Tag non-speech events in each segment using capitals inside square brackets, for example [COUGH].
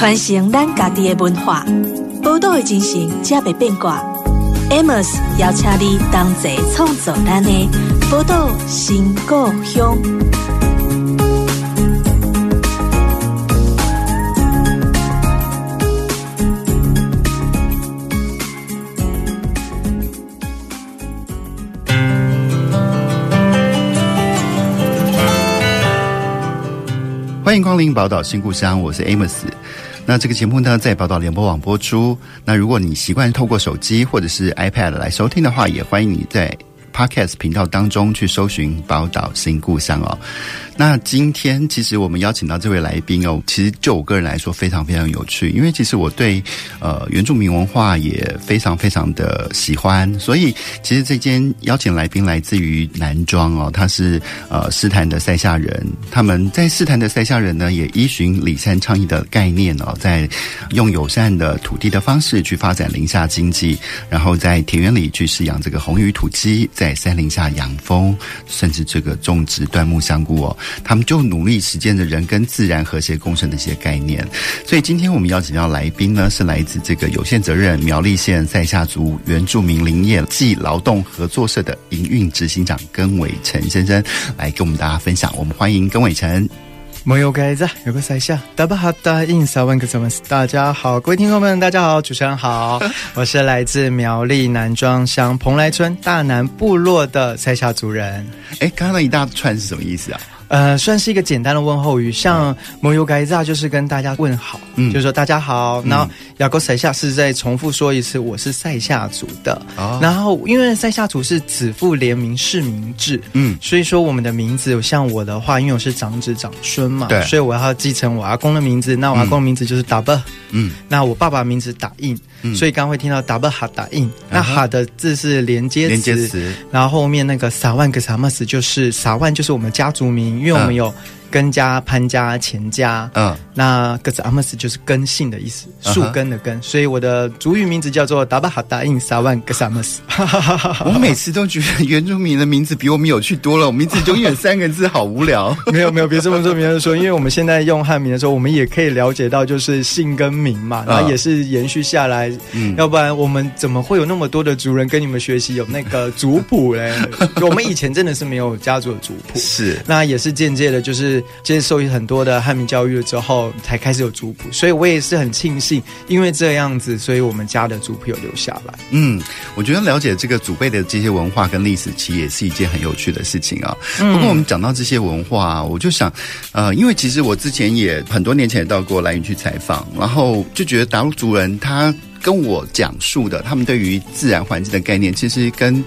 传承咱家己的文化，宝岛的精神才袂变卦。Amos 邀请你同齐创造咱的宝岛新故乡。欢迎光临宝岛新故乡，我是 Amos。那这个节目呢，在宝岛联播网播出。那如果你习惯透过手机或者是 iPad 来收听的话，也欢迎你在 Podcast 频道当中去搜寻宝岛新故乡哦。那今天其实我们邀请到这位来宾哦，其实就我个人来说非常非常有趣，因为其实我对呃原住民文化也非常非常的喜欢，所以其实这间邀请来宾来自于南庄哦，他是呃狮潭的赛夏人，他们在狮潭的赛夏人呢也依循里山倡议的概念哦，在用友善的土地的方式去发展林下经济，然后在田园里去饲养这个红羽土鸡，在山林下养蜂，甚至这个种植椴木香菇哦。他们就努力实践着人跟自然和谐共生的一些概念，所以今天我们邀请到来宾呢，是来自这个有限责任苗栗县赛夏族原住民林业暨劳动合作社的营运执行长根伟成先生，来跟我们大家分享。我们欢迎根伟成。没有盖子，有个赛夏，大巴哈达印萨万克萨曼斯。大家好，各位听众们，大家好，主持人好，我是来自苗栗南庄乡蓬莱村大南部落的塞夏族人。哎，刚刚那一大串是什么意思啊？呃，算是一个简单的问候语，像摩尤盖扎就是跟大家问好，嗯，就是说大家好。然后雅各赛夏是再重复说一次，我是塞夏族的。哦，然后因为塞夏族是子父联名世名制，嗯，所以说我们的名字，像我的话，因为我是长子长孙嘛，对，所以我要继承我阿公的名字，那我阿公的名字就是达巴，嗯，那我爸爸名字打印。嗯、所以刚刚会听到 double 哈打印，那哈的字是连接词，连接词，然后后面那个撒万个撒玛斯就是撒万就是我们家族名，因为我们有。根家、潘家、钱家，嗯，那格子阿姆斯就是根姓的意思，树根的根，所以我的族语名字叫做达巴哈达印萨万格萨姆斯。[LAUGHS] 我每次都觉得原住民的名字比我们有趣多了，我们名字永远三个字，好无聊。[LAUGHS] 没有没有，别这么说，别这么说，因为我们现在用汉名的时候，我们也可以了解到，就是姓跟名嘛，然后也是延续下来。嗯，要不然我们怎么会有那么多的族人跟你们学习有那个族谱嘞？[LAUGHS] 我们以前真的是没有家族的族谱，是，那也是间接的，就是。接受很多的汉民教育了之后，才开始有族谱，所以我也是很庆幸，因为这样子，所以我们家的族谱有留下来。嗯，我觉得了解这个祖辈的这些文化跟历史，其实也是一件很有趣的事情啊。不过我们讲到这些文化，我就想，呃，因为其实我之前也很多年前也到过兰屿去采访，然后就觉得达悟族人他跟我讲述的他们对于自然环境的概念，其实跟。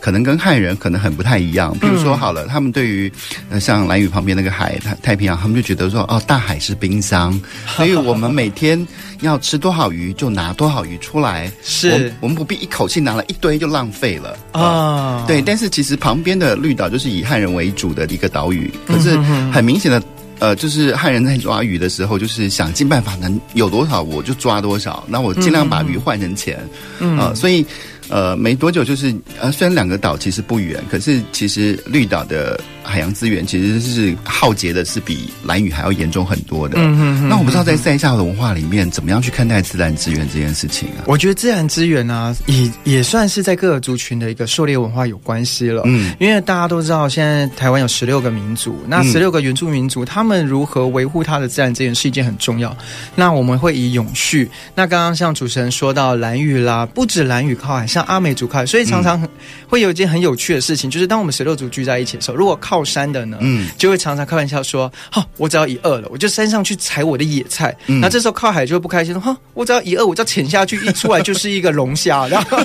可能跟汉人可能很不太一样，比如说好了，他们对于呃像蓝屿旁边那个海太太平洋，他们就觉得说哦，大海是冰箱，[LAUGHS] 所以我们每天要吃多少鱼就拿多少鱼出来，是。我，我们不必一口气拿了一堆就浪费了。啊、哦。对，但是其实旁边的绿岛就是以汉人为主的一个岛屿，可是很明显的呃，就是汉人在抓鱼的时候，就是想尽办法能有多少我就抓多少，那我尽量把鱼换成钱，嗯、呃，所以。呃，没多久就是呃，虽然两个岛其实不远，可是其实绿岛的海洋资源其实是浩劫的，是比蓝雨还要严重很多的。嗯。那我不知道在赛夏文化里面，怎么样去看待自然资源这件事情啊？我觉得自然资源呢、啊，也也算是在各个族群的一个狩猎文化有关系了。嗯，因为大家都知道，现在台湾有十六个民族，那十六个原住民族，他们如何维护他的自然资源是一件很重要。那我们会以永续。那刚刚像主持人说到蓝屿啦，不止蓝屿靠海，像阿美族靠海，所以常常会有一件很有趣的事情，就是当我们十六族聚在一起的时候，如果靠山的呢，嗯，就会常常开玩笑说，哈，我只要一饿了，我就山上去采我的野菜。那、嗯、这时候靠海就会不开心，哈，我只要一饿，我就潜下去，一出来就是一个龙虾。[LAUGHS] 然后，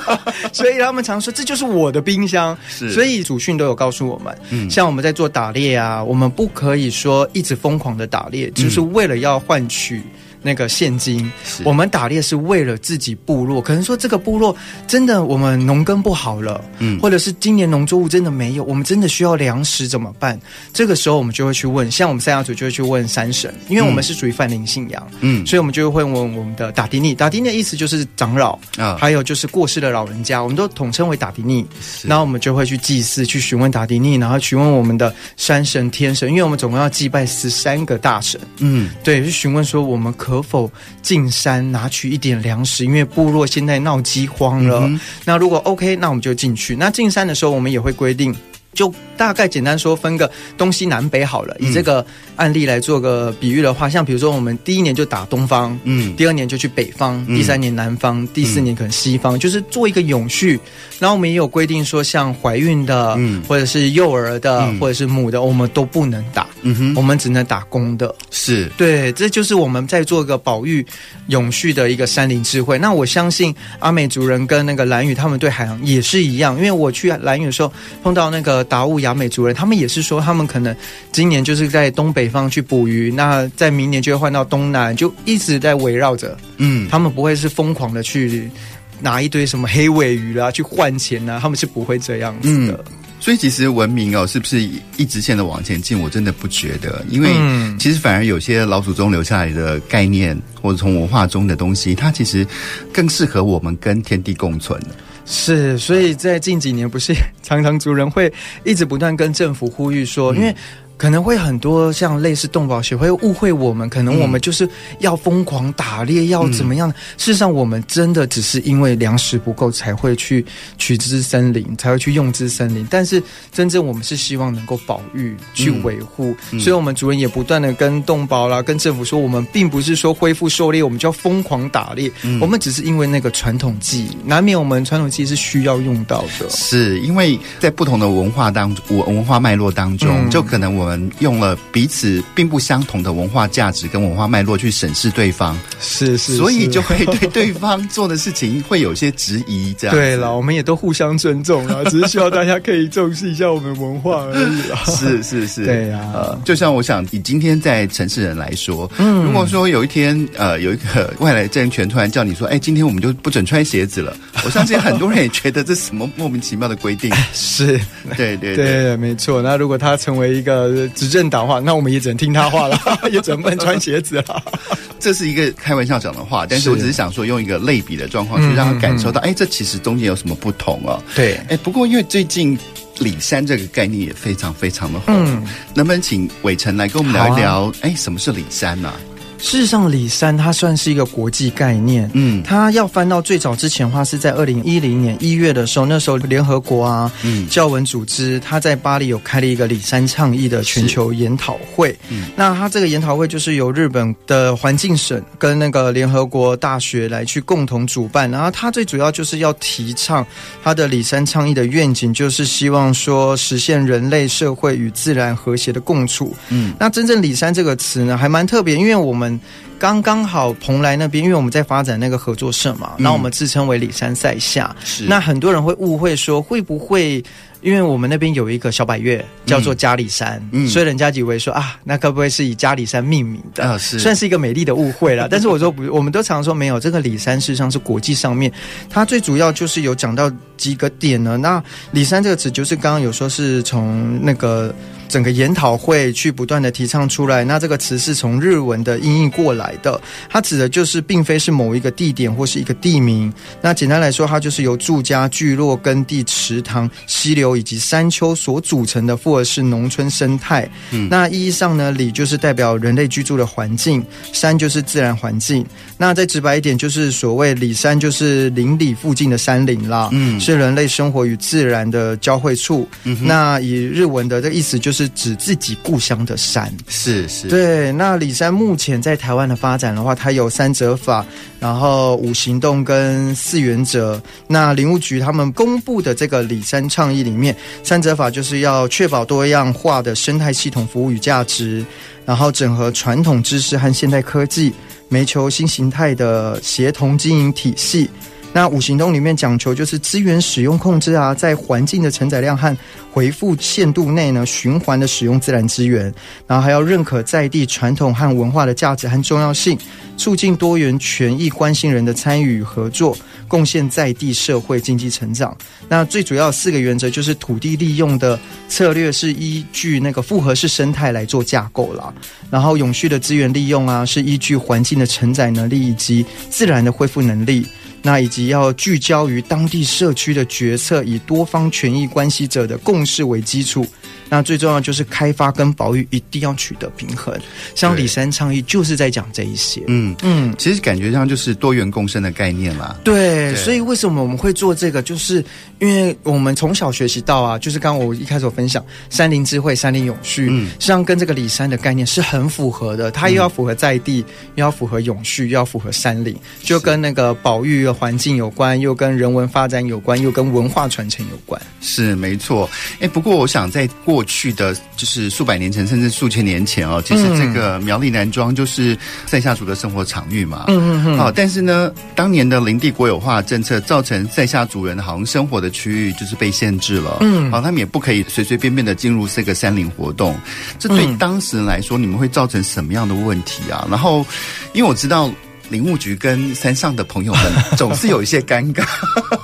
所以他们常说，这就是我的冰箱。是，所以祖训都有告诉我们，嗯，像我们在做打猎啊，我们不可以说一直疯狂的打猎，就是为了要换取。那个现金，我们打猎是为了自己部落。可能说这个部落真的我们农耕不好了，嗯，或者是今年农作物真的没有，我们真的需要粮食怎么办？这个时候我们就会去问，像我们三亚族就会去问山神，因为我们是属于泛灵信仰，嗯，所以我们就会问我们的打迪尼。打迪尼的意思就是长老啊，还有就是过世的老人家，我们都统称为打迪尼。然后我们就会去祭祀，去询问打迪尼，然后询问我们的山神、天神，因为我们总共要祭拜十三个大神，嗯，对，去询问说我们可。可否进山拿取一点粮食？因为部落现在闹饥荒了。嗯、那如果 OK，那我们就进去。那进山的时候，我们也会规定。就大概简单说，分个东西南北好了。以这个案例来做个比喻的话，像比如说我们第一年就打东方，嗯，第二年就去北方，嗯、第三年南方，第四年可能西方，嗯、就是做一个永续。然后我们也有规定说，像怀孕的，嗯，或者是幼儿的，嗯、或者是母的，我们都不能打，嗯哼，我们只能打公的。是对，这就是我们在做一个保育永续的一个山林智慧。那我相信阿美族人跟那个兰屿他们对海洋也是一样，因为我去兰屿的时候碰到那个。达悟雅美族人，他们也是说，他们可能今年就是在东北方去捕鱼，那在明年就会换到东南，就一直在围绕着。嗯，他们不会是疯狂的去拿一堆什么黑尾鱼啦去换钱啊，他们是不会这样子的。嗯，所以其实文明哦，是不是一直线的往前进？我真的不觉得，因为其实反而有些老祖宗留下来的概念，或者从文化中的东西，它其实更适合我们跟天地共存的。是，所以在近几年，不是 [LAUGHS] 常常族人会一直不断跟政府呼吁说，嗯、因为。可能会很多像类似动保协会误会我们，可能我们就是要疯狂打猎，嗯、要怎么样？事实上，我们真的只是因为粮食不够才会去取之森林，才会去用之森林。但是真正我们是希望能够保育、去维护，嗯、所以我们主人也不断的跟动保啦、跟政府说，我们并不是说恢复狩猎，我们就要疯狂打猎。嗯、我们只是因为那个传统技艺，难免我们传统技艺是需要用到的。是因为在不同的文化当文，文化脉络当中，嗯、就可能我。我们用了彼此并不相同的文化价值跟文化脉络去审视对方，是是，是，所以就会对对方做的事情会有些质疑。这样对了，我们也都互相尊重了，只是希望大家可以重视一下我们文化而已啦。是是是，对呀、啊呃。就像我想以今天在城市人来说，嗯，如果说有一天呃有一个外来政权突然叫你说，哎，今天我们就不准穿鞋子了，[LAUGHS] 我相信很多人也觉得这是什么莫名其妙的规定。[LAUGHS] 是，对对对，对，没错。那如果他成为一个。执政党话，那我们也只能听他话了，[LAUGHS] 也只能不能穿鞋子了。这是一个开玩笑讲的话，但是我只是想说，用一个类比的状况去让他感受到，哎、嗯嗯，这其实中间有什么不同哦？对，哎，不过因为最近李山这个概念也非常非常的红，嗯、能不能请伟成来跟我们聊一聊？哎、啊，什么是李山呢、啊？事实上，李三它算是一个国际概念。嗯，它要翻到最早之前的话，是在二零一零年一月的时候，那时候联合国啊，嗯，教文组织，它在巴黎有开了一个李三倡议的全球研讨会。嗯，那它这个研讨会就是由日本的环境省跟那个联合国大学来去共同主办。然后它最主要就是要提倡它的李三倡议的愿景，就是希望说实现人类社会与自然和谐的共处。嗯，那真正李三这个词呢，还蛮特别，因为我们。刚刚好，蓬莱那边，因为我们在发展那个合作社嘛，那、嗯、我们自称为里山赛下。是，那很多人会误会说，会不会？因为我们那边有一个小百岳叫做嘉里山，嗯，所以人家以为说啊，那该不会是以嘉里山命名的？啊，是，算是一个美丽的误会了。[LAUGHS] 但是我说不，我们都常说没有，这个里山事实上是国际上面，它最主要就是有讲到几个点呢。那里山这个词就是刚刚有说是从那个整个研讨会去不断的提倡出来。那这个词是从日文的音译过来的，它指的就是并非是某一个地点或是一个地名。那简单来说，它就是由住家、聚落、耕地、池塘、溪流。以及山丘所组成的复合式农村生态。嗯，那意义上呢，里就是代表人类居住的环境，山就是自然环境。那再直白一点，就是所谓里山，就是邻里附近的山林啦。嗯，是人类生活与自然的交汇处。那以日文的这个意思，就是指自己故乡的山。是是，对。那里山目前在台湾的发展的话，它有三则法，然后五行动跟四原则。那林务局他们公布的这个里山倡议里面。三则法就是要确保多样化的生态系统服务与价值，然后整合传统知识和现代科技，煤球新形态的协同经营体系。那五行动里面讲求就是资源使用控制啊，在环境的承载量和回复限度内呢，循环的使用自然资源，然后还要认可在地传统和文化的价值和重要性，促进多元权益关心人的参与与合作，贡献在地社会经济成长。那最主要四个原则就是土地利用的策略是依据那个复合式生态来做架构啦，然后永续的资源利用啊，是依据环境的承载能力以及自然的恢复能力。那以及要聚焦于当地社区的决策，以多方权益关系者的共识为基础，那最重要就是开发跟保育一定要取得平衡。像李山倡议就是在讲这一些。嗯嗯，其实感觉上就是多元共生的概念啦。对，对，所以为什么我们会做这个？就是因为我们从小学习到啊，就是刚刚我一开始有分享山林智慧、山林永续，嗯，实际上跟这个李山的概念是很符合的。它又要符合在地，又要符合永续，又要符合山林，就跟那个保育的环境有关，又跟人文发展有关，又跟文化传承有关。是没错。哎，不过我想在过去的就是数百年前，甚至数千年前哦，其实这个苗栗南庄就是赛夏族的生活场域嘛。嗯嗯嗯。好，但是呢，当年的林地国有化政策造成赛夏族人好像生活的区域就是被限制了。嗯。好，他们也不可以随随便便的进入这个山林活动。这对当时人来说，你们会造成什么样的问题啊？然后，因为我知道。林务局跟山上的朋友们总是有一些尴尬，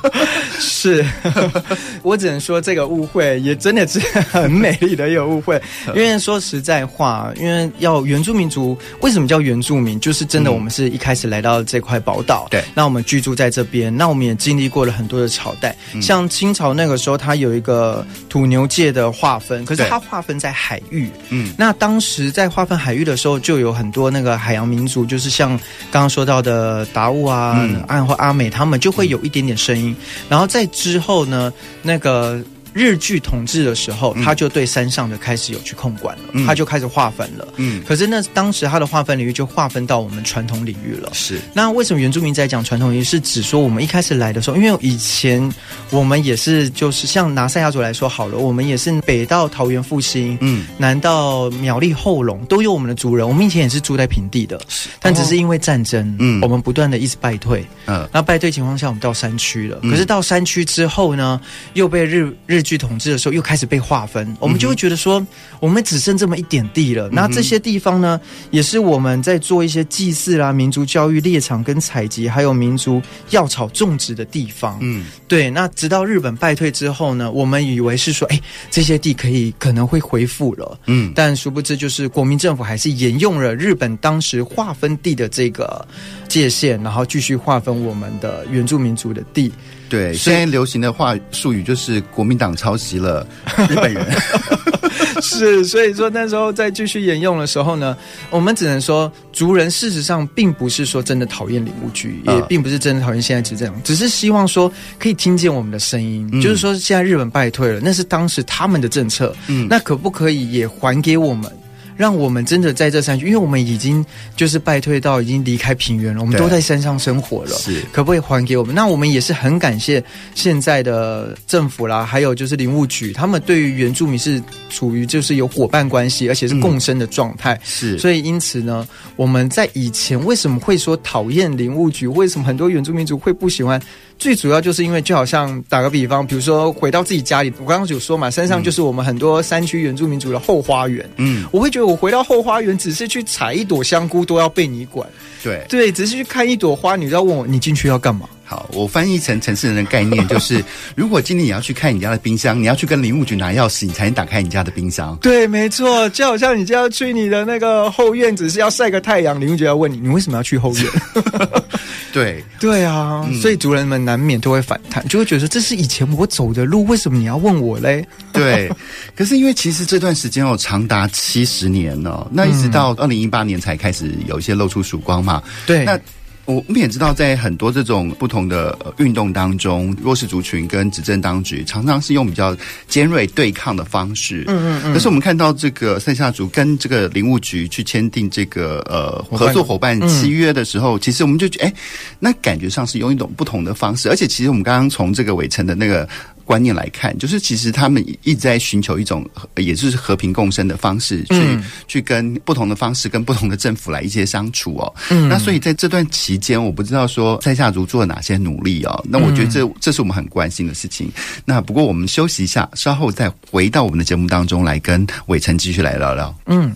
[LAUGHS] 是 [LAUGHS] 我只能说这个误会也真的是很美丽的一个误会。[LAUGHS] 因为说实在话，因为要原住民族，为什么叫原住民？就是真的，我们是一开始来到这块宝岛，对，那我们居住在这边，那我们也经历过了很多的朝代。像清朝那个时候，它有一个土牛界的划分，可是它划分在海域。嗯，那当时在划分海域的时候，就有很多那个海洋民族，就是像刚刚。说到的达悟啊、安或阿美，他们就会有一点点声音，然后在之后呢，那个。日据统治的时候，他就对山上的开始有去控管了，嗯、他就开始划分了。嗯，可是那当时他的划分领域就划分到我们传统领域了。是，那为什么原住民在讲传统领域？是指说我们一开始来的时候，因为以前我们也是，就是像拿赛亚族来说好了，我们也是北到桃园复兴，嗯，南到苗栗后龙，都有我们的族人。我们以前也是住在平地的，但只是因为战争，嗯，我们不断的一直败退，嗯，那败退情况下，我们到山区了。可是到山区之后呢，又被日日据统治的时候，又开始被划分，我们就会觉得说，我们只剩这么一点地了。那这些地方呢，也是我们在做一些祭祀啦、民族教育、猎场跟采集，还有民族药草种植的地方。嗯，对。那直到日本败退之后呢，我们以为是说，哎，这些地可以可能会恢复了。嗯，但殊不知，就是国民政府还是沿用了日本当时划分地的这个界限，然后继续划分我们的原住民族的地。对，现在流行的话术语就是国民党抄袭了日本人，[LAUGHS] 是，所以说那时候再继续沿用的时候呢，我们只能说族人事实上并不是说真的讨厌领务局，也并不是真的讨厌现在是这样，只是希望说可以听见我们的声音，嗯、就是说现在日本败退了，那是当时他们的政策，嗯，那可不可以也还给我们？让我们真的在这山区，因为我们已经就是败退到已经离开平原了，我们都在山上生活了。是，可不可以还给我们？那我们也是很感谢现在的政府啦，还有就是林务局，他们对于原住民是处于就是有伙伴关系，而且是共生的状态。是，所以因此呢，我们在以前为什么会说讨厌林务局？为什么很多原住民族会不喜欢？最主要就是因为，就好像打个比方，比如说回到自己家里，我刚刚有说嘛，山上就是我们很多山区原住民族的后花园。嗯，我会觉得我回到后花园，只是去采一朵香菇都要被你管。对对，只是去看一朵花，你都要问我，你进去要干嘛？好，我翻译成城市人的概念，就是 [LAUGHS] 如果今天你要去看你家的冰箱，你要去跟林务局拿钥匙，你才能打开你家的冰箱。对，没错，就好像你就要去你的那个后院，只是要晒个太阳，林务局要问你，你为什么要去后院？[LAUGHS] 对，[LAUGHS] 对啊，嗯、所以族人们难免都会反弹，就会觉得这是以前我走的路，为什么你要问我嘞？对，可是因为其实这段时间有长达七十年哦，那一直到二零一八年才开始有一些露出曙光嘛。对，那。我们也知道，在很多这种不同的运动当中，弱势族群跟执政当局常常是用比较尖锐对抗的方式。嗯嗯嗯。可是我们看到这个塞夏族跟这个林务局去签订这个呃合作伙伴契约的时候，其实我们就觉得，哎，那感觉上是用一种不同的方式。而且，其实我们刚刚从这个伟成的那个。观念来看，就是其实他们一直在寻求一种，也就是和平共生的方式，去、嗯、去跟不同的方式，跟不同的政府来一些相处哦。嗯，那所以在这段期间，我不知道说赛夏族做了哪些努力哦。那我觉得这这是我们很关心的事情。那不过我们休息一下，稍后再回到我们的节目当中来跟伟成继续来聊聊。嗯。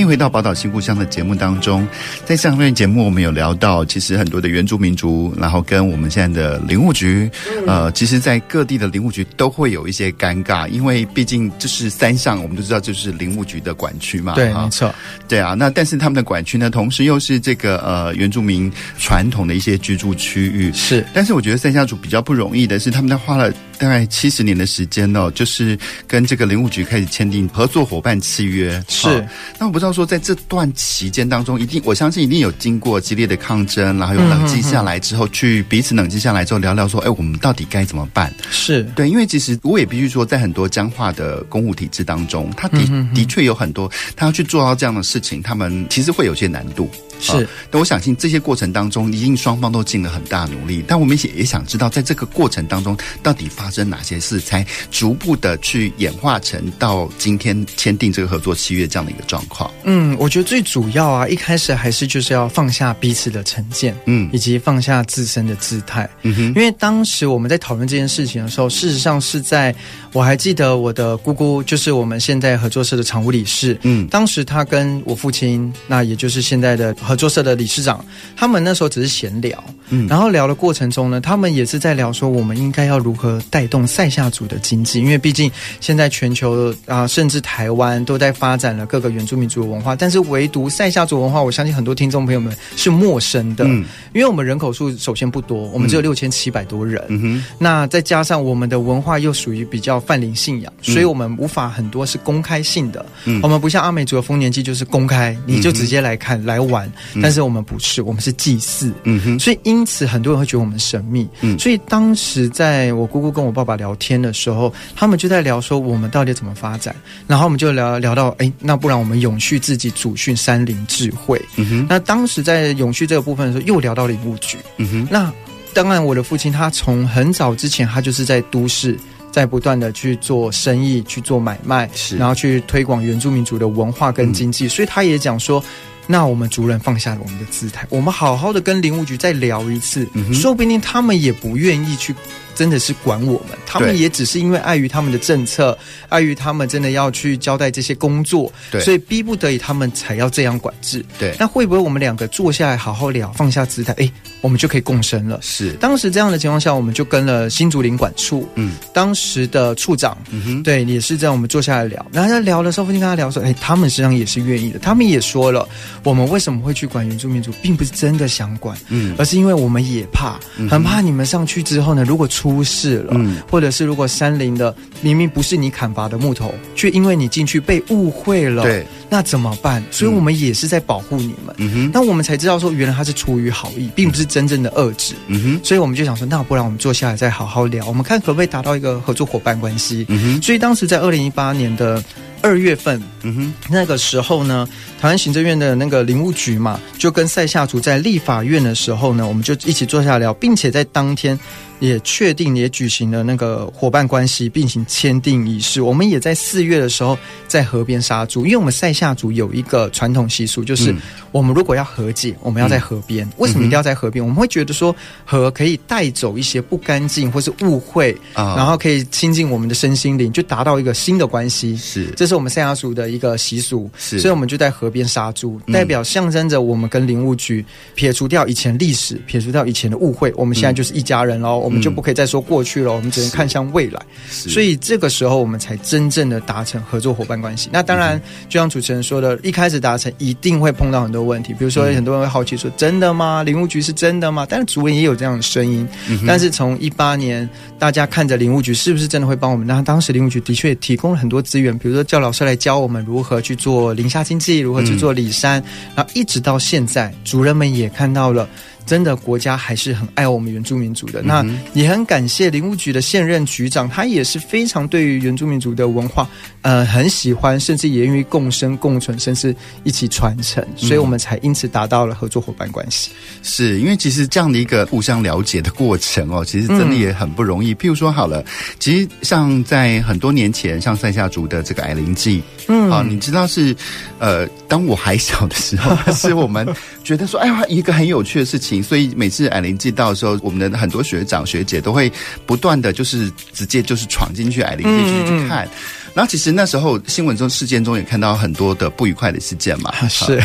欢迎回到《宝岛新故乡》的节目当中，在上面节目我们有聊到，其实很多的原住民族，然后跟我们现在的林务局，呃，其实，在各地的林务局都会有一些尴尬，因为毕竟这是山上，我们都知道就是林务局的管区嘛，对，没错，对啊。那但是他们的管区呢，同时又是这个呃原住民传统的一些居住区域，是。但是我觉得赛夏族比较不容易的是，他们在花了大概七十年的时间哦，就是跟这个林务局开始签订合作伙伴契约，是。那我不。知道说，在这段期间当中，一定我相信一定有经过激烈的抗争，然后有冷静下来之后，去彼此冷静下来之后聊聊说，哎，我们到底该怎么办？是对，因为其实我也必须说，在很多僵化的公务体制当中，他的的确有很多他要去做到这样的事情，他们其实会有些难度。是，但我相信这些过程当中，一定双方都尽了很大努力。但我们也也想知道，在这个过程当中，到底发生哪些事，才逐步的去演化成到今天签订这个合作契约这样的一个状况。嗯，我觉得最主要啊，一开始还是就是要放下彼此的成见，嗯，以及放下自身的姿态，嗯哼。因为当时我们在讨论这件事情的时候，事实上是在我还记得我的姑姑，就是我们现在合作社的常务理事，嗯，当时他跟我父亲，那也就是现在的。合作社的理事长，他们那时候只是闲聊，嗯，然后聊的过程中呢，他们也是在聊说，我们应该要如何带动赛夏族的经济，因为毕竟现在全球啊，甚至台湾都在发展了各个原住民族的文化，但是唯独赛夏族文化，我相信很多听众朋友们是陌生的，嗯，因为我们人口数首先不多，我们只有六千七百多人，嗯哼，那再加上我们的文化又属于比较泛灵信仰，所以我们无法很多是公开性的，嗯，我们不像阿美族的丰年祭就是公开，你就直接来看来玩。但是我们不是，我们是祭祀，嗯哼，所以因此很多人会觉得我们神秘，嗯，所以当时在我姑姑跟我爸爸聊天的时候，他们就在聊说我们到底怎么发展，然后我们就聊聊到，哎，那不然我们永续自己祖训山林智慧，嗯哼，那当时在永续这个部分的时候，又聊到林务局，嗯哼，那当然我的父亲他从很早之前，他就是在都市，在不断的去做生意，去做买卖，是，然后去推广原住民族的文化跟经济，嗯，所以他也讲说。那我们族人放下了我们的姿态，我们好好的跟林务局再聊一次，嗯，说不定他们也不愿意去。真的是管我们，他们也只是因为碍于他们的政策，碍于他们真的要去交代这些工作，对，所以逼不得已他们才要这样管制。对，那会不会我们两个坐下来好好聊，放下姿态，哎，我们就可以共生了？是，当时这样的情况下，我们就跟了新竹林管处，嗯，当时的处长，嗯哼，对，也是这样，我们坐下来聊，然后在聊的时候，父亲跟他聊说，哎，他们实际上也是愿意的，他们也说了，我们为什么会去管原住民族，并不是真的想管，嗯，而是因为我们也怕，很怕你们上去之后呢，如果出出事了，嗯，或者是如果山林的明明不是你砍伐的木头，却因为你进去被误会了，对，那怎么办？所以我们也是在保护你们，嗯哼，那我们才知道说，原来他是出于好意，并不是真正的遏制，嗯哼，所以我们就想说，那不然我们坐下来再好好聊，我们看可不可以达到一个合作伙伴关系，嗯哼，所以当时在二零一八年的。二月份，嗯哼，那个时候呢，台湾行政院的那个林务局嘛，就跟塞夏族在立法院的时候呢，我们就一起坐下来聊，并且在当天也确定也举行了那个伙伴关系并行签订仪式。我们也在四月的时候在河边杀猪，因为我们塞夏族有一个传统习俗，就是我们如果要和解，我们要在河边。为什么一定要在河边？我们会觉得说河可以带走一些不干净或是误会，然后可以亲近我们的身心灵，就达到一个新的关系。是这。是我们塞夏族的一个习俗，是，所以我们就在河边杀猪，代表象征着我们跟林务局撇除掉以前历史，撇除掉以前的误会，我们现在就是一家人喽，嗯，我们就不可以再说过去了，我们只能看向未来。所以这个时候我们才真正的达成合作伙伴关系。那当然，就像主持人说的，一开始达成一定会碰到很多问题，比如说很多人会好奇说：“真的吗？林务局是真的吗？”但是族人也有这样的声音。但是从一八年，大家看着林务局是不是真的会帮我们？那当时林务局的确提供了很多资源，比如说叫。老师来教我们如何去做零下经济，如何去做里山，嗯，然后一直到现在，主人们也看到了真的国家还是很爱我们原住民族的。嗯、那也很感谢林务局的现任局长，他也是非常对于原住民族的文化，呃，很喜欢，甚至也愿意共生共存，甚至一起传承，所以我们才因此达到了合作伙伴关系。是因为其实这样的一个互相了解的过程哦，其实真的也很不容易。嗯、譬如说好了，其实像在很多年前，像塞夏族的这个矮灵祭，嗯，啊，你知道是，呃，当我还小的时候，[LAUGHS] 是我们觉得说，哎呀，一个很有趣的事情，所以每次矮灵祭到的时候，我们的很多学长学姐都会不断的就是直接就是闯进去矮灵祭去去看。嗯然后其实那时候新闻中事件中也看到很多的不愉快的事件嘛，[LAUGHS] 是。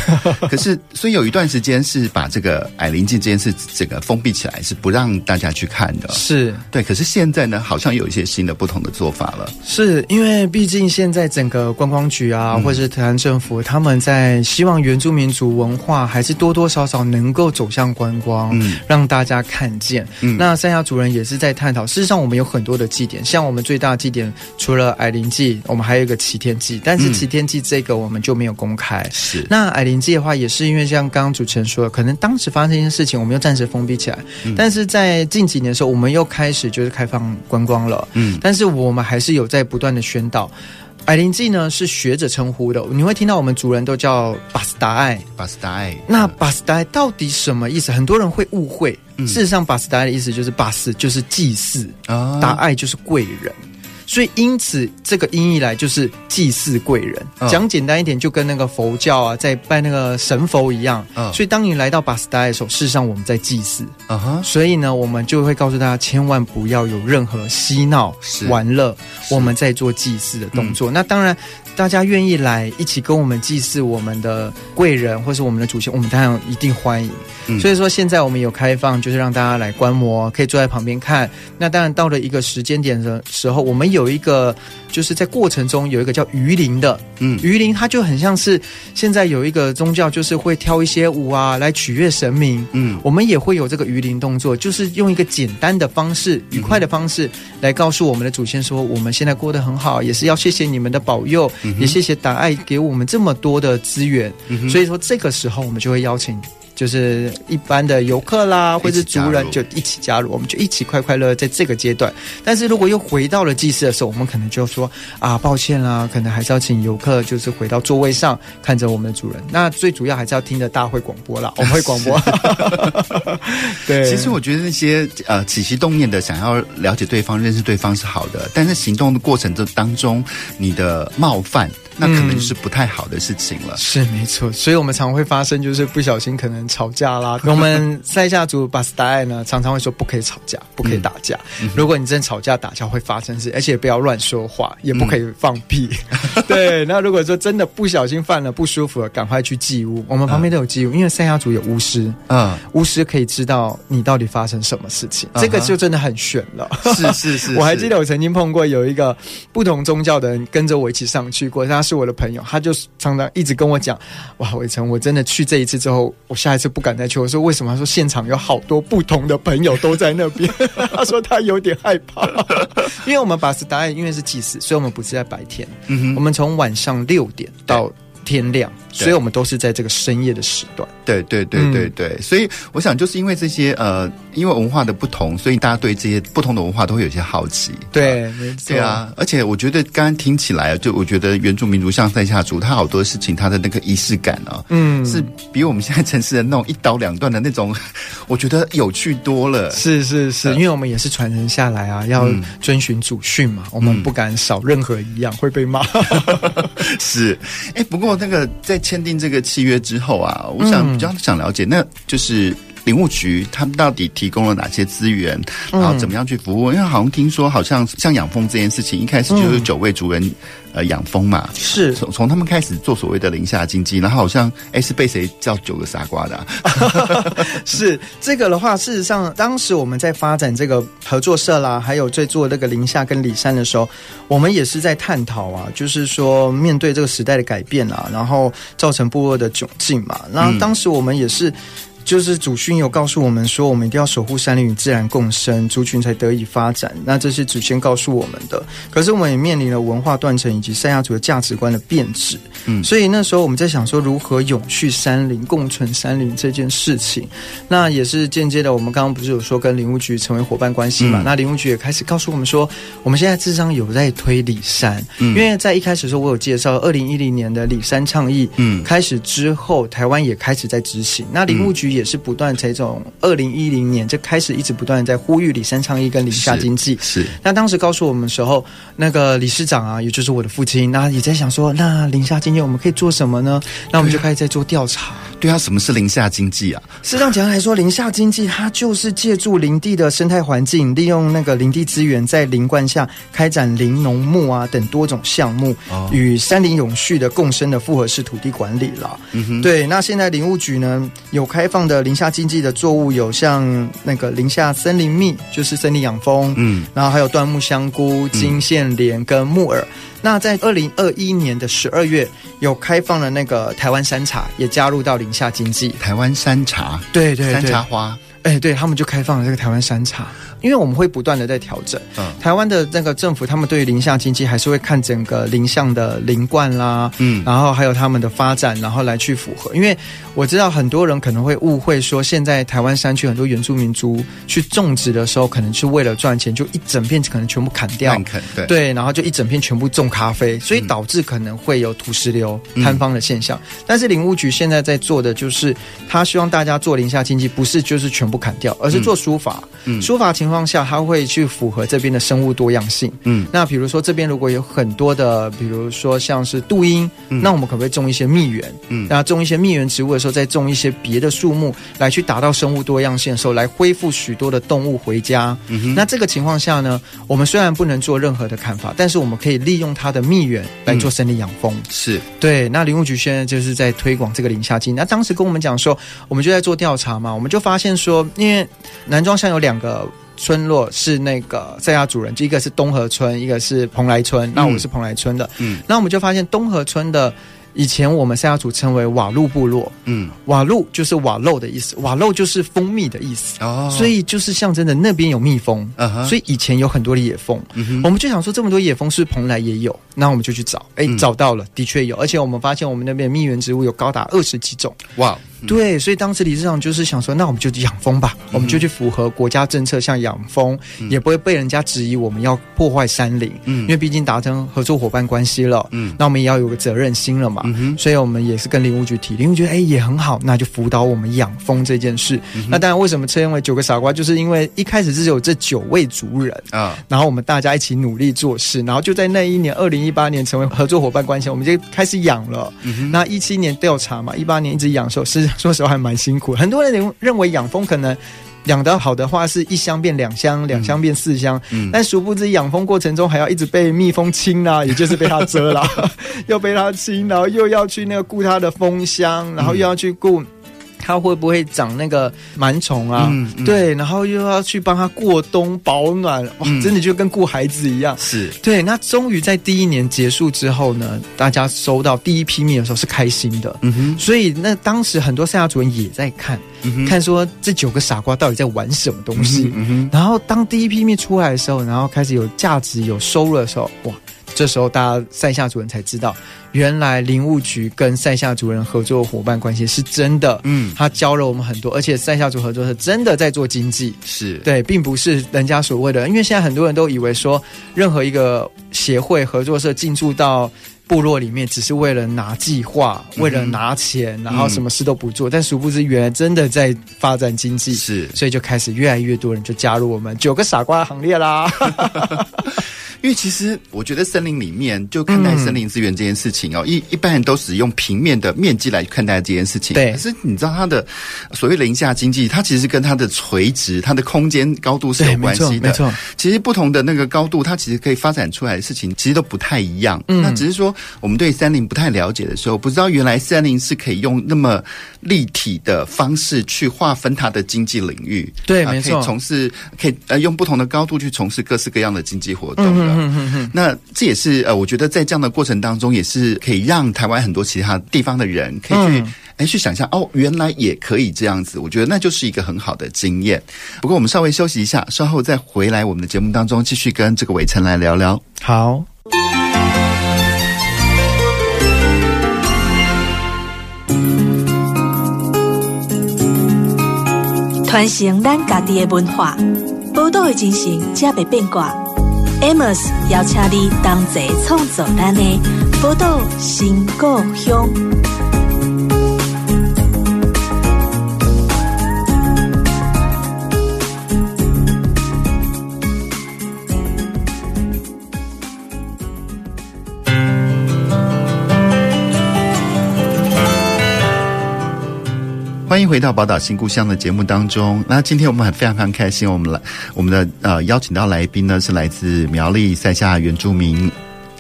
可是所以有一段时间是把这个矮灵祭这件事这个封闭起来，是不让大家去看的。是对。可是现在呢，好像有一些新的不同的做法了。是因为毕竟现在整个观光局啊，嗯、或者是台湾政府，他们在希望原住民族文化还是多多少少能够走向观光，嗯，让大家看见。嗯，那三亚主人也是在探讨。事实上，我们有很多的祭典，像我们最大的祭典，除了矮灵祭。我们还有一个齐天祭，但是齐天祭这个我们就没有公开。嗯、是那矮灵祭的话，也是因为像刚刚主持人说的，可能当时发生一件事情，我们又暂时封闭起来。嗯、但是在近几年的时候，我们又开始就是开放观光了。嗯，但是我们还是有在不断的宣导。矮灵祭呢是学者称呼的，你会听到我们族人都叫巴斯达爱，巴斯达爱。那巴斯达爱到底什么意思？很多人会误会。嗯、事实上，巴斯达爱的意思就是巴斯就是祭祀，达、哦、爱就是贵人。所以，因此这个音译来就是祭祀贵人。讲、oh. 简单一点，就跟那个佛教啊，在拜那个神佛一样。Oh. 所以，当你来到巴斯达的时候，事实上我们在祭祀。Uh huh. 所以呢，我们就会告诉大家，千万不要有任何嬉闹、玩乐，我们在做祭祀的动作。嗯、那当然。大家愿意来一起跟我们祭祀我们的贵人，或是我们的祖先，我们当然一定欢迎。嗯、所以说，现在我们有开放，就是让大家来观摩，可以坐在旁边看。那当然，到了一个时间点的时候，我们有一个，就是在过程中有一个叫鱼鳞的，嗯，鱼鳞它就很像是现在有一个宗教，就是会跳一些舞啊，来取悦神明。嗯，我们也会有这个鱼鳞动作，就是用一个简单的方式、愉快的方式来告诉我们的祖先说，我们现在过得很好，也是要谢谢你们的保佑。也谢谢大爱给我们这么多的资源，嗯、所以说这个时候我们就会邀请。就是一般的游客啦，或者是族人就一起加入，我们就一起快快乐乐在这个阶段。但是如果又回到了祭祀的时候，我们可能就说啊，抱歉啦，可能还是要请游客就是回到座位上看着我们的主人。那最主要还是要听着大会广播啦，[LAUGHS] 我们会广播。对，其实我觉得那些呃起心动念的想要了解对方、认识对方是好的，但是行动的过程这当中，你的冒犯。那可能是不太好的事情了。嗯、是没错，所以我们常会发生就是不小心可能吵架啦。[LAUGHS] 我们塞夏族巴斯达爱呢，常常会说不可以吵架，不可以打架。嗯、如果你真吵架打架会发生事，而且不要乱说话，也不可以放屁。嗯、[LAUGHS] 对，那如果说真的不小心犯了不舒服了，赶快去祭屋。我们旁边都有祭屋，因为塞夏族有巫师，嗯，巫师可以知道你到底发生什么事情。嗯、这个就真的很玄了。是是是，是，[LAUGHS] 我还记得我曾经碰过有一个不同宗教的人跟着我一起上去过，他。是我的朋友，他就常常一直跟我讲：“哇，伟成，我真的去这一次之后，我下一次不敢再去。”我说：“为什么？”他说：“现场有好多不同的朋友都在那边。[LAUGHS] ”他说他有点害怕，因为我们巴斯达爱因为是祭祀，所以我们不是在白天，嗯，我们从晚上六点到天亮。所以我们都是在这个深夜的时段。对对对对对，嗯、所以我想就是因为这些呃，因为文化的不同，所以大家对这些不同的文化都会有些好奇。对，啊没错。对啊，而且我觉得刚刚听起来，就我觉得原住民族像赛夏族，他好多事情，他的那个仪式感啊，嗯，是比我们现在城市的那种一刀两断的那种，[LAUGHS] 我觉得有趣多了。是是是，因为我们也是传承下来啊，要遵循祖训嘛，嗯、我们不敢少任何一样，会被骂。[LAUGHS] 是，哎，不过那个在。签订这个契约之后啊，我想比较想了解，嗯、那就是林务局他们到底提供了哪些资源，然后怎么样去服务？嗯、因为好像听说，好像像养蜂这件事情，一开始就是九位主人。嗯呃，养蜂嘛，是从从他们开始做所谓的林下经济，然后好像哎，是被谁叫九个傻瓜的？啊？[LAUGHS] 是这个的话，事实上，当时我们在发展这个合作社啦，还有在做那个林下跟里山的时候，我们也是在探讨啊，就是说面对这个时代的改变啊，然后造成部落的窘境嘛，然后当时我们也是。就是祖训有告诉我们说，我们一定要守护山林与自然共生，族群才得以发展。那这是祖先告诉我们的。可是我们也面临了文化断层以及三亚族的价值观的变质。嗯，所以那时候我们在想说，如何永续山林、共存山林这件事情。那也是间接的，我们刚刚不是有说跟林务局成为伙伴关系嘛？嗯、那林务局也开始告诉我们说，我们现在智商有在推里山，嗯、因为在一开始的时候我有介绍，二零一零年的李山倡议，嗯，开始之后，台湾也开始在执行。那林务局也是不断这种，二零一零年就开始一直不断在呼吁里山倡议跟林下经济。是，那当时告诉我们的时候，那个理事长啊，也就是我的父亲，那也在想说，那林下经济我们可以做什么呢？那我们就开始在做调查。对啊，什么是林下经济啊？事实上，简单来说，林下经济它就是借助林地的生态环境，利用那个林地资源，在林冠下开展林农牧啊等多种项目，与山林永续的共生的复合式土地管理了。嗯哼，对。那现在林务局呢，有开放的林下经济的作物，有像那个林下森林蜜，就是森林养蜂，嗯，然后还有椴木香菇、金线莲跟木耳。那在二零二一年的十二月，有开放了那个台湾山茶，也加入到林下经济。台湾山茶，对对对，山茶花，哎，对他们就开放了这个台湾山茶。因为我们会不断的在调整，嗯，台湾的那个政府，他们对于林下经济还是会看整个林相的林冠啦，嗯，然后还有他们的发展，然后来去符合。因为我知道很多人可能会误会说，现在台湾山区很多原住民族去种植的时候，可能是为了赚钱，就一整片可能全部砍掉，砍对对，然后就一整片全部种咖啡，所以导致可能会有土石流、坍方的现象。嗯，但是林务局现在在做的就是，他希望大家做林下经济，不是就是全部砍掉，而是做书法，嗯，书法情况。下它会去符合这边的生物多样性，嗯，那比如说这边如果有很多的，比如说像是杜英，嗯，那我们可不可以种一些蜜源？嗯，那种一些蜜源植物的时候，再种一些别的树木来去达到生物多样性的时候，来恢复许多的动物回家。嗯哼，那这个情况下呢，我们虽然不能做任何的砍伐，但是我们可以利用它的蜜源来做森林养蜂。是对，那林务局现在就是在推广这个林下经。那当时跟我们讲说，我们就在做调查嘛，我们就发现说，因为南庄乡有两个。村落是那个赛夏族人，就一个是东河村，一个是蓬莱村。那我是蓬莱村的，嗯，那我们就发现东河村的以前我们赛夏族称为瓦路部落，嗯，瓦路就是瓦漏的意思，瓦漏就是蜂蜜的意思，哦，所以就是象征着那边有蜜蜂，嗯，所以以前有很多的野蜂，我们就想说这么多野蜂是蓬莱也有，那我们就去找，哎，找到了，的确有，而且我们发现我们那边蜜源植物有高达二十几种，哇。对，所以当时理事长就是想说，那我们就养蜂吧，我们就去符合国家政策，像养蜂，也不会被人家质疑我们要破坏山林，嗯，因为毕竟达成合作伙伴关系了，嗯，那我们也要有个责任心了嘛，嗯，所以我们也是跟林务局提，林务局哎也很好，那就辅导我们养蜂这件事。那当然，为什么称为九个傻瓜，就是因为一开始是有这九位族人啊，然后我们大家一起努力做事，然后就在那一年，二零一八年成为合作伙伴关系，我们就开始养了。那一七年调查嘛，一八年一直养的时说实话还蛮辛苦，很多人认认为养蜂可能养得好的话是一箱变两箱，两箱变四箱，嗯，但殊不知养蜂过程中还要一直被蜜蜂亲啦，也就是被它蛰了，[LAUGHS] 又被它亲，然后又要去那个顾它的蜂箱，然后又要去顾。它会不会长那个螨虫啊？嗯嗯、对，然后又要去帮它过冬保暖，哇，真的就跟顾孩子一样。是对。那终于在第一年结束之后呢，大家收到第一批蜜的时候是开心的。嗯哼。所以那当时很多赛夏族人也在看，看说这九个傻瓜到底在玩什么东西。嗯哼。然后当第一批蜜出来的时候，然后开始有价值有收入的时候，哇！这时候，大家赛夏族人才知道，原来林务局跟赛夏族人合作伙伴关系是真的。嗯，他教了我们很多，而且赛夏族合作是真的在做经济，是对，并不是人家所谓的。因为现在很多人都以为说，任何一个协会合作社进驻到部落里面，只是为了拿计划，为了拿钱，然后什么事都不做。嗯、但殊不知，原来真的在发展经济。是，所以就开始越来越多人就加入我们九个傻瓜的行列啦。[LAUGHS] 因为其实我觉得森林里面就看待森林资源这件事情哦，嗯、一一般人都使用平面的面积来看待这件事情。对，可是你知道它的所谓林下经济，它其实跟它的垂直、它的空间高度是有关系的。没错，其实不同的那个高度，它其实可以发展出来的事情，其实都不太一样。嗯，那只是说我们对森林不太了解的时候，不知道原来森林是可以用那么立体的方式去划分它的经济领域。对，啊、没错，可以从事可以呃用不同的高度去从事各式各样的经济活动。嗯嗯嗯嗯，那这也是呃，我觉得在这样的过程当中，也是可以让台湾很多其他地方的人可以去哎，去想象哦，原来也可以这样子。我觉得那就是一个很好的经验。不过我们稍微休息一下，稍后再回来我们的节目当中，继续跟这个伟成来聊聊。好。传承咱家己的文化，宝岛的精神才袂变卦。Amos 邀请你同齐创作咱的宝岛新故乡。欢迎回到《宝岛新故乡》的节目当中。那今天我们很非常非常开心，我们来我们的呃邀请到来宾呢是来自苗栗塞夏原住民。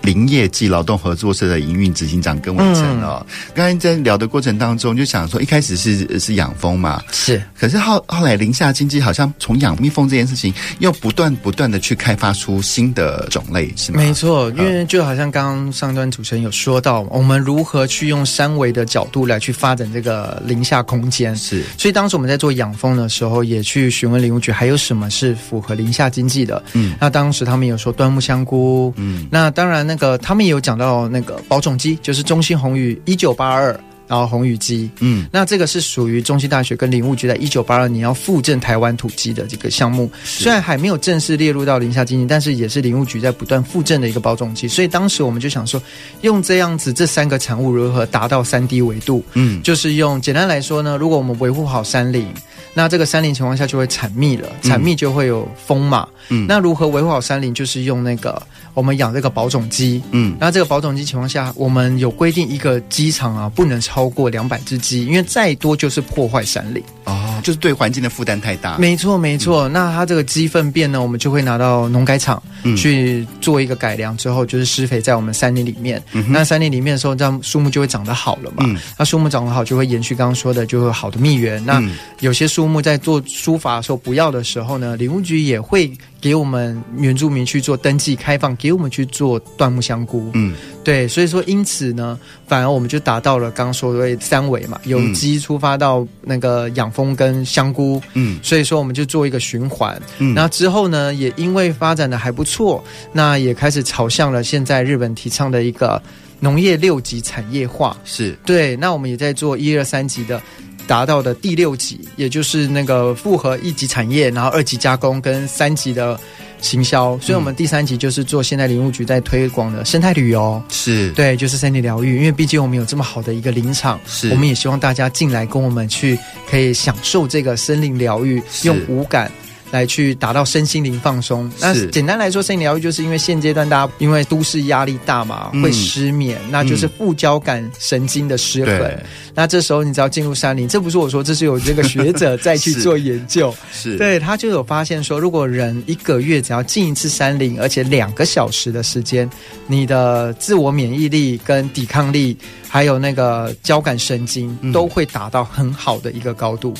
林业暨劳动合作社的营运执行长跟伟成哦，刚才在聊的过程当中，就想说一开始是是养蜂嘛，是，可是后后来林下经济好像从养蜜蜂这件事情，又不断不断的去开发出新的种类，是吗？没错，因为就好像刚刚上段主持人有说到，我们如何去用三维的角度来去发展这个林下空间，是，所以当时我们在做养蜂的时候，也去询问林务局还有什么是符合林下经济的，嗯，那当时他们有说端木香菇，嗯，那当然那个他们也有讲到那个保种机，就是中兴红宇一九八二。然后红羽鸡，嗯，那这个是属于中兴大学跟林务局在一九八二年要复振台湾土鸡的这个项目，虽然还没有正式列入到林下经济，但是也是林务局在不断复振的一个保种机。所以当时我们就想说，用这样子这三个产物如何达到三 D 维度？嗯，就是用简单来说呢，如果我们维护好山林，那这个山林情况下就会产蜜了，产蜜就会有蜂嘛。嗯，那如何维护好山林？就是用那个我们养这个保种鸡。嗯，那这个保种鸡情况下，我们有规定一个鸡场啊，不能超。超过两百只鸡，因为再多就是破坏山林哦，就是对环境的负担太大。没错，没错。嗯、那它这个鸡粪便呢，我们就会拿到农改场去做一个改良之后，嗯、就是施肥在我们山林里面。嗯、那山林里面的时候，这样树木就会长得好了嘛。嗯、那树木长得好，就会延续刚刚说的，就会好的蜜源。那有些树木在做疏伐的时候不要的时候呢，林务局也会。给我们原住民去做登记开放，给我们去做椴木香菇。嗯，对，所以说因此呢，反而我们就达到了刚刚说的三维嘛，有机出发到那个养蜂跟香菇。嗯，所以说我们就做一个循环。嗯，那之后呢，也因为发展的还不错，那也开始朝向了现在日本提倡的一个农业六级产业化。是对，那我们也在做一二三级的。达到的第六级，也就是那个复合一级产业，然后二级加工跟三级的行销。所以，我们第三级就是做现在林务局在推广的生态旅游，是对，就是森林疗愈。因为毕竟我们有这么好的一个林场，是，我们也希望大家进来跟我们去，可以享受这个森林疗愈，用五感。来去达到身心灵放松。那简单来说，身心疗愈就是因为现阶段大家因为都市压力大嘛，会失眠，嗯、那就是副交感神经的失衡。对那这时候你只要进入山林，这不是我说，这是有这个学者在去做研究。[LAUGHS] 对，他就有发现说，如果人一个月只要进一次山林，而且两个小时的时间，你的自我免疫力跟抵抗力，还有那个交感神经，都会达到很好的一个高度。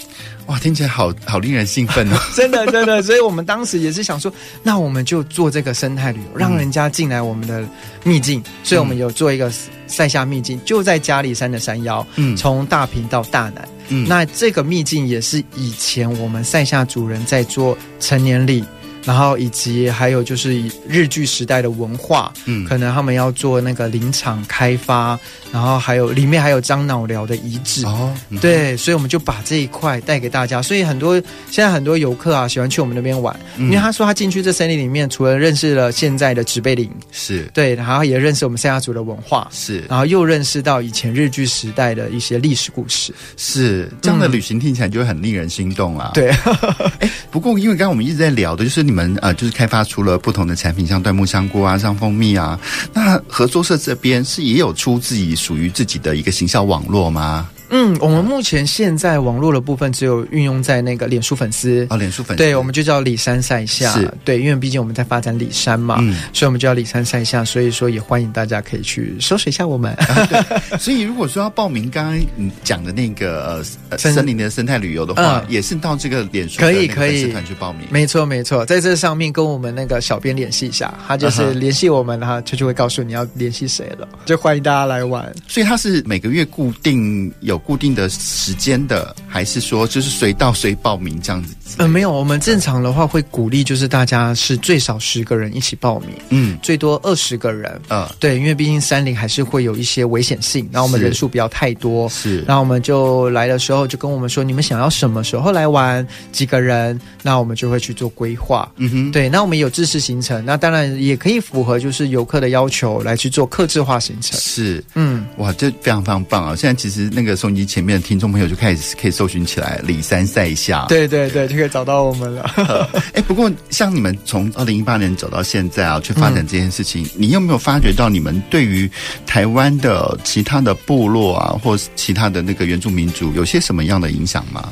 哇，听起来好好令人兴奋哦！[LAUGHS] 真的，真的，所以我们当时也是想说，那我们就做这个生态旅游，让人家进来我们的秘境。嗯、所以我们有做一个塞夏秘境，就在嘉里山的山腰，嗯，从大坪到大南，嗯，那这个秘境也是以前我们塞夏族人在做成年礼。然后以及还有就是日据时代的文化，嗯，可能他们要做那个林场开发，然后还有里面还有樟脑寮的遗址。哦，嗯、对，所以我们就把这一块带给大家。所以很多现在很多游客啊喜欢去我们那边玩，嗯、因为他说他进去这森林里面，除了认识了现在的植被林，是。对，然后也认识我们三亚族的文化，是，然后又认识到以前日据时代的一些历史故事，是这样的旅行听起来就会很令人心动啊。对，[LAUGHS] 哎，不过因为刚刚我们一直在聊的就是你。们呃，就是开发出了不同的产品，像椴木香菇啊，像蜂蜜啊。那合作社这边是也有出自己属于自己的一个行销网络吗？嗯，我们目前现在网络的部分只有运用在那个脸书粉丝。啊，脸书粉丝，对，我们就叫里山赛夏，是。对，因为毕竟我们在发展里山嘛，嗯，所以我们就叫里山赛下，所以说也欢迎大家可以去搜索一下我们。啊、对，所以如果说要报名刚刚你讲的那个呃森林的生态旅游的话，嗯、也是到这个脸书可以可以。团去报名，没错没错，在这上面跟我们那个小编联系一下，他就是联系我们，他就就会告诉你要联系谁了，就欢迎大家来玩。所以他是每个月固定有。有固定的时间的，还是说就是随到随报名这样子？呃，没有，我们正常的话会鼓励就是大家是最少十个人一起报名，嗯，最多二十个人，嗯，对，因为毕竟山林还是会有一些危险性，然后我们人数不要太多，是，然后我们就来的时候就跟我们说，你们想要什么时候来玩，几个人，那我们就会去做规划，嗯哼，对，那我们有制式行程，那当然也可以符合就是游客的要求来去做客制化行程，是，嗯，哇，这非常非常棒啊！现在其实那个收音机前面的听众朋友就开始可以搜寻起来，里山赛下，对对对，就可以找到我们了。[LAUGHS] 哎、呃，不过像你们从二零一八年走到现在啊，去发展这件事情，嗯、你有没有发觉到你们对于台湾的其他的部落啊，或其他的那个原住民族有些什么样的影响吗？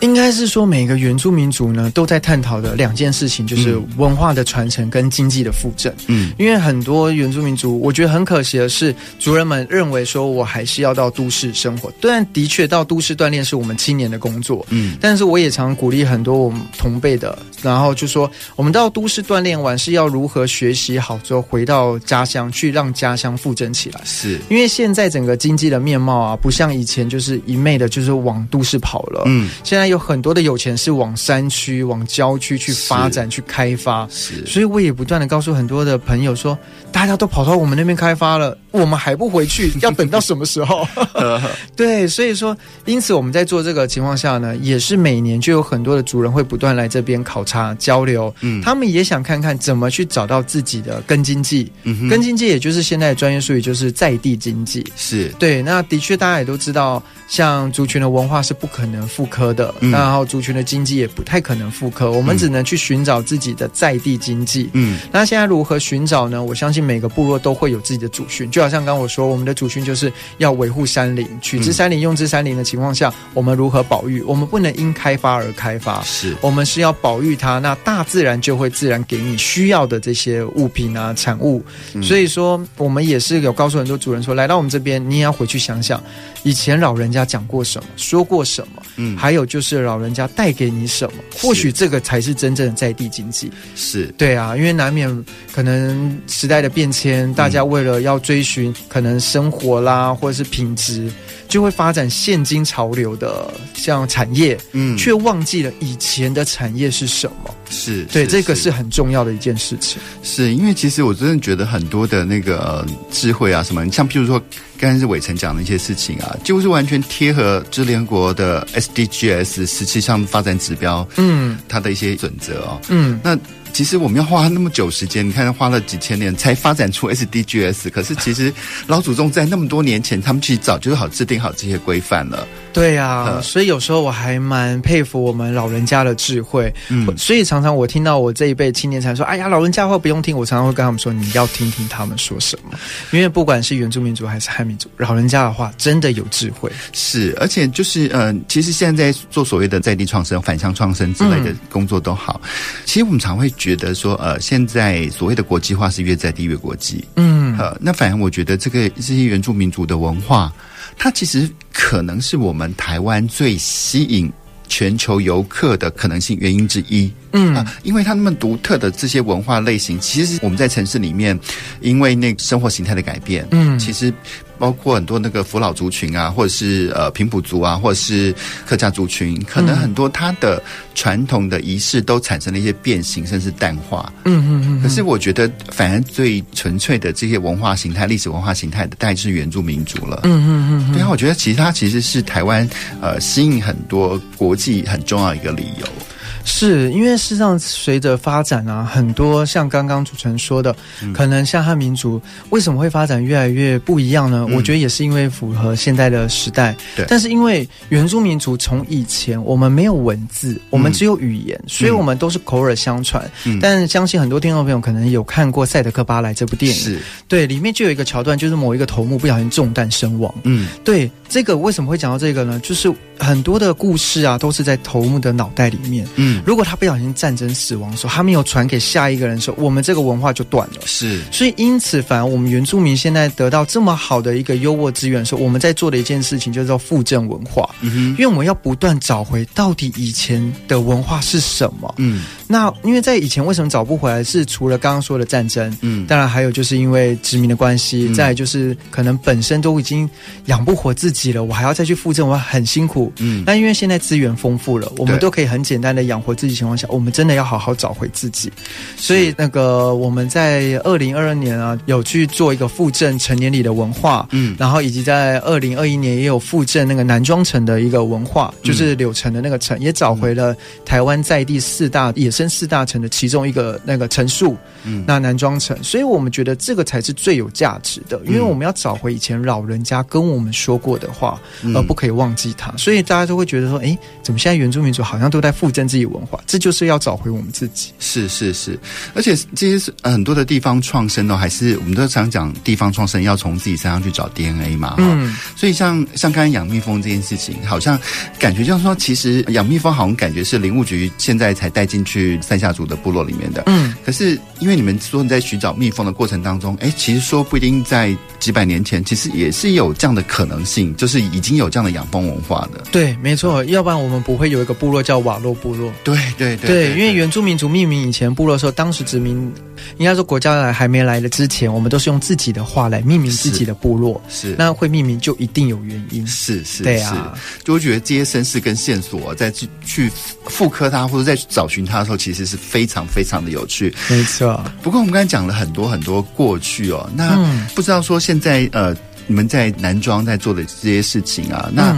应该是说，每个原住民族呢都在探讨的两件事情，就是文化的传承跟经济的复振。嗯，因为很多原住民族，我觉得很可惜的是，族人们认为说我还是要到都市生活。虽然的确到都市锻炼是我们青年的工作，嗯，但是我也常鼓励很多我们同辈的，然后就说我们到都市锻炼完是要如何学习好之后回到家乡去让家乡复振起来。是因为现在整个经济的面貌啊，不像以前就是一昧的就是往都市跑了。嗯，现在。有很多的有钱是往山区、往郊区去发展、去开发，是，所以我也不断的告诉很多的朋友说，大家都跑到我们那边开发了，我们还不回去，[LAUGHS] 要等到什么时候？[LAUGHS] 对，所以说，因此我们在做这个情况下呢，也是每年就有很多的族人会不断来这边考察交流，嗯，他们也想看看怎么去找到自己的根经济，嗯，根经济也就是现在的专业术语，就是在地经济，是。对。那的确，大家也都知道，像族群的文化是不可能复刻的。嗯、然后族群的经济也不太可能复刻，我们只能去寻找自己的在地经济。嗯，那现在如何寻找呢？我相信每个部落都会有自己的祖训，就好像刚刚我说，我们的祖训就是要维护山林，取之山林，用之山林的情况下，我们如何保育？我们不能因开发而开发，是我们是要保育它，那大自然就会自然给你需要的这些物品啊产物。嗯、所以说，我们也是有告诉很多主人说，来到我们这边，你也要回去想想，以前老人家讲过什么，说过什么，嗯，还有就是。老人家带给你什么？或许这个才是真正的在地经济。是对啊，因为难免可能时代的变迁，大家为了要追寻可能生活啦，或者是品质，就会发展现今潮流的像产业，嗯，却忘记了以前的产业是什么。是对，是这个是很重要的一件事情。是因为其实我真的觉得很多的那个智慧啊，什么，像譬如说。刚才是伟成讲的一些事情啊，就是完全贴合就联合国的 SDGs 十七项发展指标，嗯，它的一些准则哦，嗯，那。其实我们要花那么久时间，你看花了几千年才发展出 SDGs，可是其实老祖宗在那么多年前，他们其实早就好制定好这些规范了。对呀、[LAUGHS] 所以有时候我还蛮佩服我们老人家的智慧。嗯，所以常常我听到我这一辈青年才说：“哎呀，老人家的话不用听。”我常常会跟他们说：“你要听听他们说什么，因为不管是原住民族还是汉民族，老人家的话真的有智慧。”是，而且就是嗯、呃，其实现在在做所谓的在地创生、反向创生之类的工作都好，嗯、其实我们常会。觉得说，呃，现在所谓的国际化是越在地越国际，嗯，呃，那反而我觉得这个这些原住民族的文化，它其实可能是我们台湾最吸引全球游客的可能性原因之一，嗯啊，因为它那么独特的这些文化类型，其实我们在城市里面，因为那生活形态的改变，嗯，其实。包括很多那个扶老族群啊，或者是呃平埔族啊，或者是客家族群，可能很多它的传统的仪式都产生了一些变形，甚至淡化。嗯嗯嗯。可是我觉得，反而最纯粹的这些文化形态、历史文化形态的，大概就是原住民族了。嗯嗯嗯。对啊，我觉得其实它其实是台湾呃吸引很多国际很重要一个理由。是因为事实上，随着发展啊，很多像刚刚主持人说的，嗯、可能像汉民族为什么会发展越来越不一样呢？嗯、我觉得也是因为符合现在的时代。对。但是因为原住民族从以前我们没有文字，我们只有语言，嗯、所以我们都是口耳相传。嗯。但相信很多听众朋友可能有看过《赛德克巴莱》这部电影。是。对，里面就有一个桥段，就是某一个头目不小心中弹身亡。嗯。对，这个为什么会讲到这个呢？就是很多的故事啊，都是在头目的脑袋里面。嗯。如果他不小心战争死亡的时候，他没有传给下一个人的时候，我们这个文化就断了。是，所以因此，反而我们原住民现在得到这么好的一个优渥资源的时候，我们在做的一件事情，就是叫复振文化。嗯哼，因为我们要不断找回到底以前的文化是什么。嗯，那因为在以前为什么找不回来？是除了刚刚说的战争，嗯，当然还有就是因为殖民的关系，嗯、再就是可能本身都已经养不活自己了，我还要再去复振，我很辛苦。嗯，那因为现在资源丰富了，我们都可以很简单的养活自己情况下，我们真的要好好找回自己。所以那个我们在二零二二年啊，有去做一个复振成年礼的文化，嗯，然后以及在二零二一年也有复振那个南庄城的一个文化，就是柳城的那个城，也找回了台湾在地四大野生四大城的其中一个那个城树，嗯，那南庄城，所以我们觉得这个才是最有价值的，因为我们要找回以前老人家跟我们说过的话，而不可以忘记它，所以大家都会觉得说，哎，怎么现在原住民族好像都在复振自己文化？这就是要找回我们自己。是是是，而且这些是很多的地方创生呢，还是我们都常讲地方创生要从自己身上去找 DNA 嘛，嗯，所以像像刚才养蜜蜂这件事情，好像感觉就是说，其实养蜜蜂好像感觉是林务局现在才带进去赛夏族的部落里面的，嗯，可是因为你们说你在寻找蜜蜂的过程当中，哎，其实说不一定在几百年前，其实也是有这样的可能性，就是已经有这样的养蜂文化的，对，没错，要不然我们不会有一个部落叫瓦洛部落，对对对，对，因为原住民族命名以前部落的时候，当时殖民应该说国家来还没来的之前，我们都是用自己的话来命名自己的部落，是，是。那会命名就一定有原因，是是，对啊，就会觉得这些身世跟线索再去去复刻它，或者再去找寻它的时候，其实是非常非常的有趣，没错。不过我们刚才讲了很多很多过去哦，那不知道说现在呃，你们在南庄在做的这些事情啊，那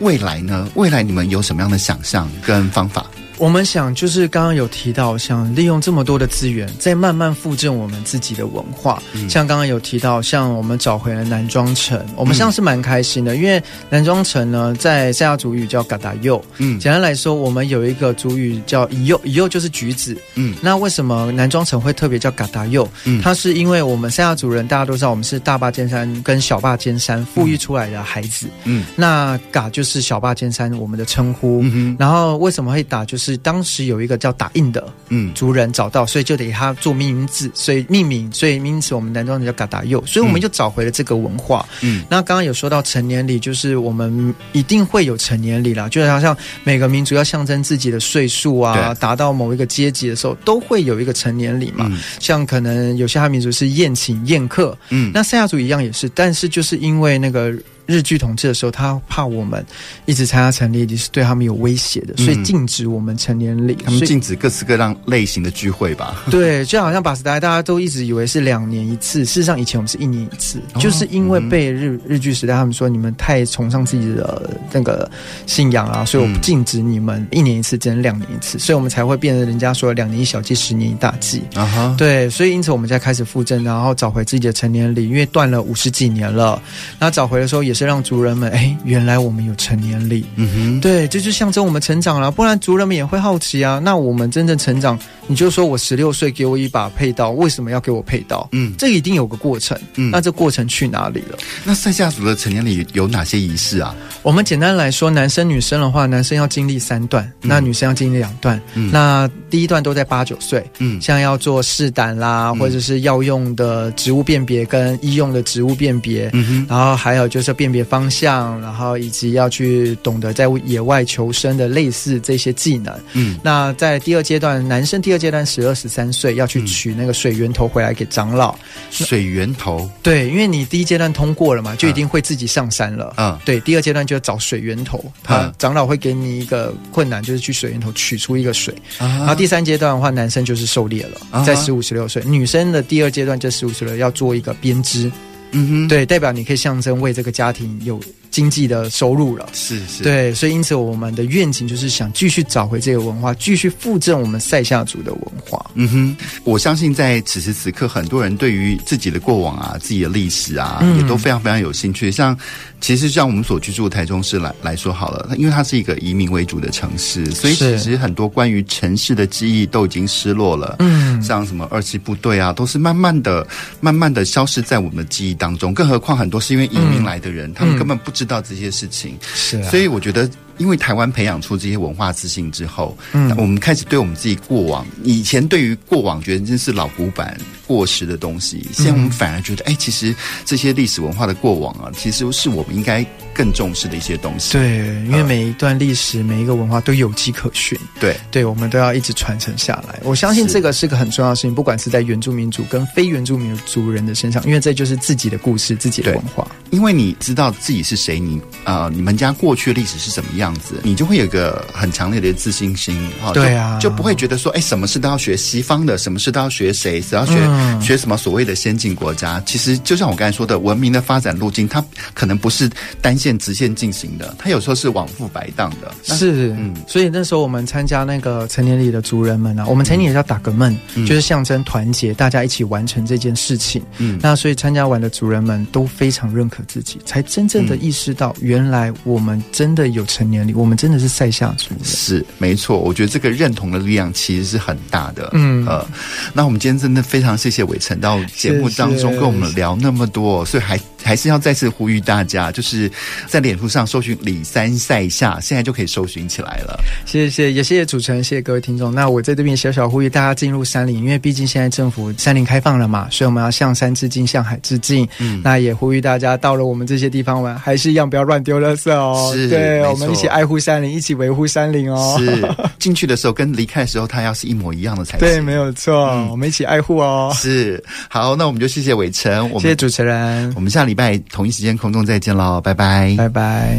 未来呢？未来你们有什么样的想象跟方法？我们想，就是刚刚有提到，想利用这么多的资源，再慢慢复振我们自己的文化。嗯、像刚刚有提到，像我们找回了南庄城，我们像是蛮开心的，嗯、因为南庄城呢，在赛亚族语叫嘎达柚。嗯，简单来说，我们有一个族语叫伊柚，伊柚就是橘子。嗯，那为什么南庄城会特别叫嘎达柚？嗯，它是因为我们赛亚族人，大家都知道，我们是大坝尖山跟小坝尖山富裕出来的孩子。嗯，那嘎就是小坝尖山我们的称呼。嗯，然后为什么会打就是。是当时有一个叫打印的嗯族人找到，所以就得他做命名字，所以命名，所以因此我们南庄人叫嘎达佑，所以我们就找回了这个文化。嗯，那刚刚有说到成年礼，就是我们一定会有成年礼啦，就是好像每个民族要象征自己的岁数啊，达到某一个阶级的时候，都会有一个成年礼嘛。像可能有些汉民族是宴请宴客，嗯，那赛夏族一样也是，但是就是因为那个。日据统治的时候，他怕我们一直参加成年礼是对他们有威胁的，所以禁止我们成年礼。他们禁止各式各样类型的聚会吧？对，就好像巴斯代，大家都一直以为是两年一次，事实上以前我们是一年一次，哦、就是因为被日日据时代他们说你们太崇尚自己的那个信仰啊，所以我禁止你们一年一次，只能两年一次，所以我们才会变成人家说两年一小计，十年一大计。啊哈，对，所以因此我们才开始复振，然后找回自己的成年礼，因为断了五十几年了，那找回的时候也。是让族人们哎，原来我们有成年礼，嗯哼，对，这就象征我们成长了。不然族人们也会好奇啊。那我们真正成长，你就说我十六岁给我一把佩刀，为什么要给我佩刀？嗯，这一定有个过程。嗯，那这过程去哪里了？那赛夏族的成年礼有哪些仪式啊？我们简单来说，男生女生的话，男生要经历三段，那女生要经历两段。嗯，那第一段都在八九岁，嗯，像要做试胆啦，或者是药用的植物辨别跟医用的植物辨别，嗯哼，然后还有就是辨别方向，然后以及要去懂得在野外求生的类似这些技能。嗯，那在第二阶段，男生第二阶段十二十三岁要去取那个水源头回来给长老。水源头？对，因为你第一阶段通过了嘛，就一定会自己上山了。嗯，对，第二阶段就要找水源头，他长老会给你一个困难，就是去水源头取出一个水。然后第三阶段的话，男生就是狩猎了，在十五十六岁。女生的第二阶段就十五十六，要做一个编织。嗯哼，对，代表你可以象征为这个家庭有经济的收入了。是是，对，所以因此我们的愿景就是想继续找回这个文化，继续复振我们塞夏族的文化。嗯哼，我相信在此时此刻，很多人对于自己的过往啊、自己的历史啊，嗯、也都非常非常有兴趣。像其实像我们所居住的台中市来来说好了，因为它是一个移民为主的城市，所以其实很多关于城市的记忆都已经失落了。嗯，像什么二七部队啊，都是慢慢的、慢慢的消失在我们的记忆当中。更何况很多是因为移民来的人，嗯、他们根本不知道这些事情。是、啊，所以我觉得。因为台湾培养出这些文化自信之后，嗯，我们开始对我们自己过往以前对于过往觉得真是老古板，过时的东西，现在我们反而觉得，哎、欸，其实这些历史文化的过往啊，其实是我们应该更重视的一些东西。对，因为每一段历史、每一个文化都有迹可循。对，对，我们都要一直传承下来。我相信这个是个很重要的事情，不管是在原住民族跟非原住民族人的身上，因为这就是自己的故事、自己的文化。因为你知道自己是谁，你啊、呃，你们家过去的历史是什么样子，你就会有一个很强烈的自信心。哦，对啊，就不会觉得说，哎，什么事都要学西方的，什么事都要学谁，只要学、嗯、学什么所谓的先进国家。其实就像我刚才说的，文明的发展路径，它可能不是单线直线进行的，它有时候是往复摆荡的。是，嗯，所以那时候我们参加那个成年礼的族人们啊，我们成年也叫打个闷，嗯、就是象征团结，大家一起完成这件事情。嗯，那所以参加完的族人们都非常认可自己，才真正的意识到，原来我们真的有成年礼，我们真的是塞下族人。是，没错，我觉得这个认同的力量其实是很大的。嗯，呃，那我们今天真的非常谢谢伟成到节目当中跟我们聊那么多，所以还。还是要再次呼吁大家，就是在脸书上搜寻“李三赛下”，现在就可以搜寻起来了。谢谢，也谢谢主持人，谢谢各位听众。那我在这边小小呼吁大家进入山林，因为毕竟现在政府山林开放了嘛，所以我们要向山致敬，向海致敬。嗯，那也呼吁大家到了我们这些地方玩，还是一样不要乱丢垃圾哦。是，对，我们一起爱护山林，一起维护山林哦。是，进去的时候跟离开的时候，它要是一模一样的才行。对，没有错，嗯、我们一起爱护哦。是，好，那我们就谢谢伟成，我们谢谢主持人，我们下礼拜同一时间。空中再见喽，拜拜，拜拜。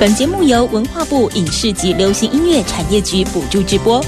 本节目由文化部影视及流行音乐产业局补助直播。